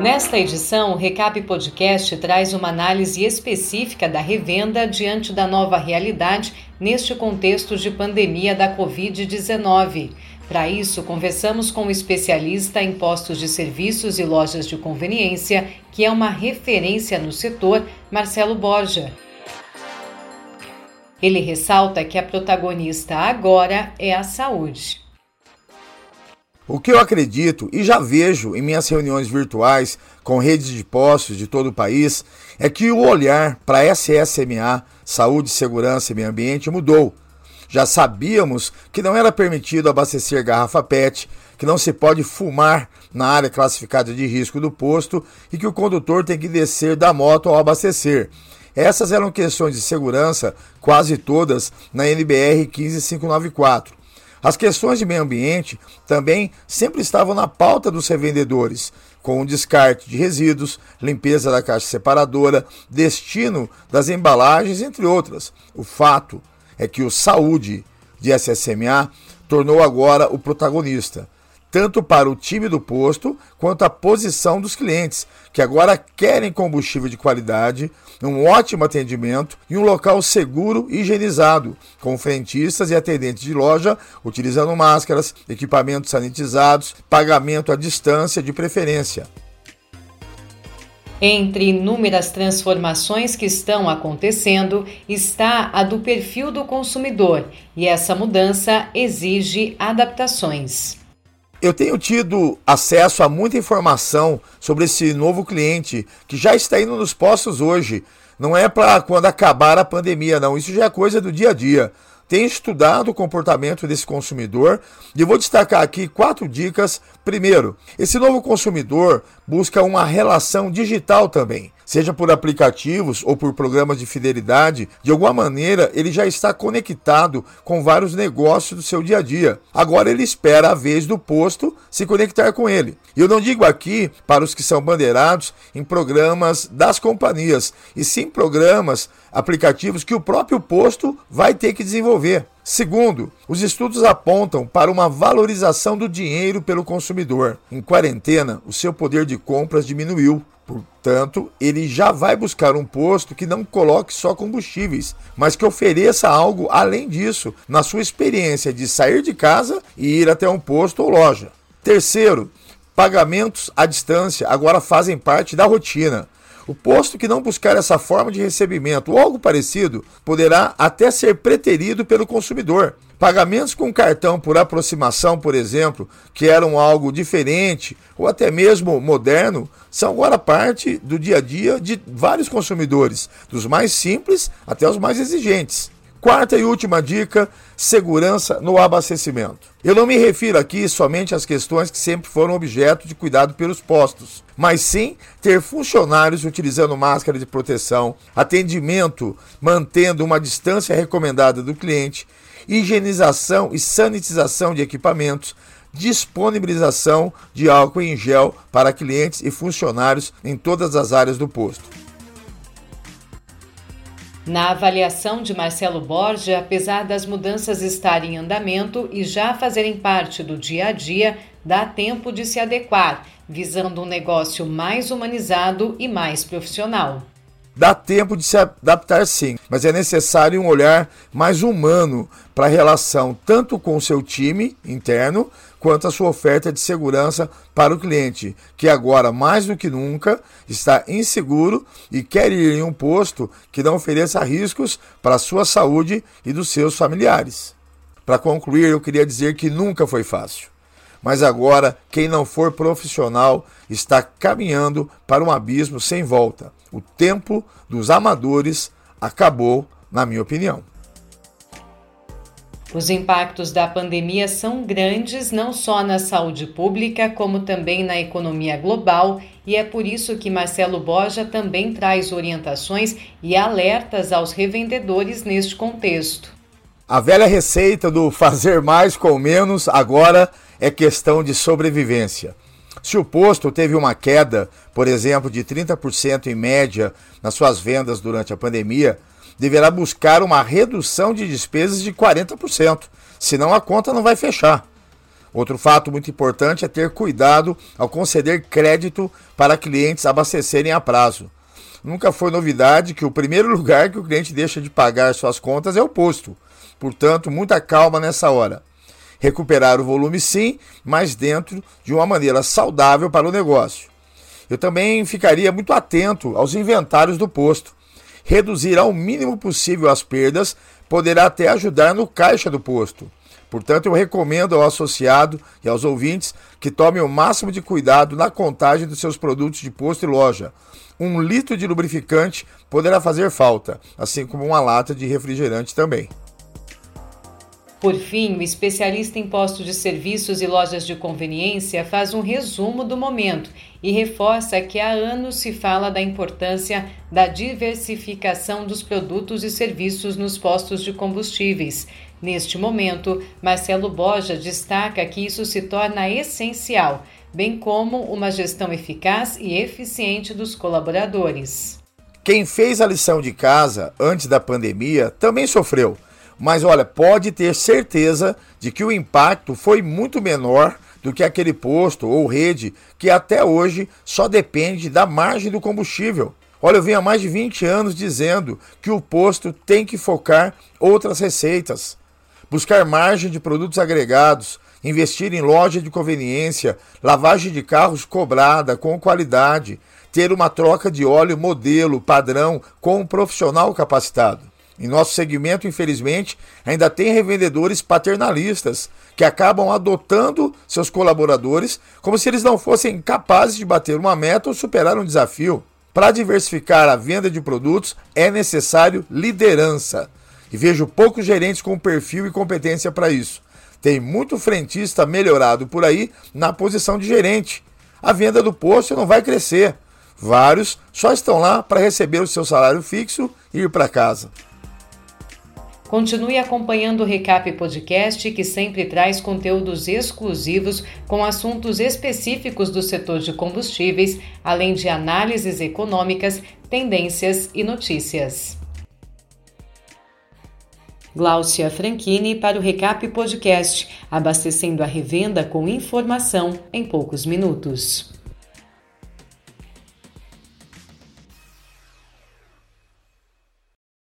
Nesta edição, o Recap Podcast traz uma análise específica da revenda diante da nova realidade neste contexto de pandemia da Covid-19. Para isso, conversamos com um especialista em postos de serviços e lojas de conveniência, que é uma referência no setor, Marcelo Borja. Ele ressalta que a protagonista agora é a saúde. O que eu acredito e já vejo em minhas reuniões virtuais com redes de postos de todo o país é que o olhar para SSMA, Saúde, Segurança e Meio Ambiente, mudou. Já sabíamos que não era permitido abastecer garrafa PET, que não se pode fumar na área classificada de risco do posto e que o condutor tem que descer da moto ao abastecer. Essas eram questões de segurança, quase todas, na NBR 15594. As questões de meio ambiente também sempre estavam na pauta dos revendedores, com o descarte de resíduos, limpeza da caixa separadora, destino das embalagens, entre outras. O fato é que o saúde de SSMA tornou agora o protagonista tanto para o time do posto quanto a posição dos clientes, que agora querem combustível de qualidade, um ótimo atendimento e um local seguro e higienizado, com frentistas e atendentes de loja utilizando máscaras, equipamentos sanitizados, pagamento à distância de preferência. Entre inúmeras transformações que estão acontecendo está a do perfil do consumidor, e essa mudança exige adaptações. Eu tenho tido acesso a muita informação sobre esse novo cliente que já está indo nos postos hoje. Não é para quando acabar a pandemia, não. Isso já é coisa do dia a dia. Tenho estudado o comportamento desse consumidor e vou destacar aqui quatro dicas. Primeiro, esse novo consumidor busca uma relação digital também seja por aplicativos ou por programas de fidelidade, de alguma maneira ele já está conectado com vários negócios do seu dia a dia. Agora ele espera a vez do posto se conectar com ele. E eu não digo aqui para os que são bandeirados em programas das companhias, e sim programas, aplicativos que o próprio posto vai ter que desenvolver. Segundo, os estudos apontam para uma valorização do dinheiro pelo consumidor. Em quarentena, o seu poder de compras diminuiu. Portanto, ele já vai buscar um posto que não coloque só combustíveis, mas que ofereça algo além disso na sua experiência de sair de casa e ir até um posto ou loja. Terceiro, pagamentos à distância agora fazem parte da rotina. O posto que não buscar essa forma de recebimento ou algo parecido poderá até ser preterido pelo consumidor. Pagamentos com cartão por aproximação, por exemplo, que eram algo diferente ou até mesmo moderno, são agora parte do dia a dia de vários consumidores, dos mais simples até os mais exigentes. Quarta e última dica: segurança no abastecimento. Eu não me refiro aqui somente às questões que sempre foram objeto de cuidado pelos postos, mas sim ter funcionários utilizando máscara de proteção, atendimento mantendo uma distância recomendada do cliente, higienização e sanitização de equipamentos, disponibilização de álcool em gel para clientes e funcionários em todas as áreas do posto. Na avaliação de Marcelo Borja, apesar das mudanças estarem em andamento e já fazerem parte do dia a dia, dá tempo de se adequar, visando um negócio mais humanizado e mais profissional. Dá tempo de se adaptar sim, mas é necessário um olhar mais humano para a relação tanto com o seu time interno quanto a sua oferta de segurança para o cliente, que agora mais do que nunca está inseguro e quer ir em um posto que não ofereça riscos para a sua saúde e dos seus familiares. Para concluir, eu queria dizer que nunca foi fácil. Mas agora, quem não for profissional está caminhando para um abismo sem volta. O tempo dos amadores acabou, na minha opinião. Os impactos da pandemia são grandes não só na saúde pública, como também na economia global, e é por isso que Marcelo Borja também traz orientações e alertas aos revendedores neste contexto. A velha receita do fazer mais com menos agora é questão de sobrevivência. Se o posto teve uma queda, por exemplo, de 30% em média nas suas vendas durante a pandemia, deverá buscar uma redução de despesas de 40%, senão a conta não vai fechar. Outro fato muito importante é ter cuidado ao conceder crédito para clientes abastecerem a prazo. Nunca foi novidade que o primeiro lugar que o cliente deixa de pagar suas contas é o posto. Portanto, muita calma nessa hora. Recuperar o volume sim, mas dentro de uma maneira saudável para o negócio. Eu também ficaria muito atento aos inventários do posto. Reduzir ao mínimo possível as perdas poderá até ajudar no caixa do posto. Portanto, eu recomendo ao associado e aos ouvintes que tomem o máximo de cuidado na contagem dos seus produtos de posto e loja. Um litro de lubrificante poderá fazer falta, assim como uma lata de refrigerante também. Por fim, o especialista em postos de serviços e lojas de conveniência faz um resumo do momento e reforça que há anos se fala da importância da diversificação dos produtos e serviços nos postos de combustíveis. Neste momento, Marcelo Boja destaca que isso se torna essencial, bem como uma gestão eficaz e eficiente dos colaboradores. Quem fez a lição de casa antes da pandemia também sofreu mas olha, pode ter certeza de que o impacto foi muito menor do que aquele posto ou rede que até hoje só depende da margem do combustível. Olha, eu venho há mais de 20 anos dizendo que o posto tem que focar outras receitas, buscar margem de produtos agregados, investir em loja de conveniência, lavagem de carros cobrada com qualidade, ter uma troca de óleo modelo padrão com um profissional capacitado. Em nosso segmento, infelizmente, ainda tem revendedores paternalistas que acabam adotando seus colaboradores como se eles não fossem capazes de bater uma meta ou superar um desafio. Para diversificar a venda de produtos é necessário liderança. E vejo poucos gerentes com perfil e competência para isso. Tem muito frentista melhorado por aí na posição de gerente. A venda do posto não vai crescer. Vários só estão lá para receber o seu salário fixo e ir para casa. Continue acompanhando o Recap Podcast, que sempre traz conteúdos exclusivos com assuntos específicos do setor de combustíveis, além de análises econômicas, tendências e notícias. Gláucia Franchini para o Recap Podcast, abastecendo a revenda com informação em poucos minutos.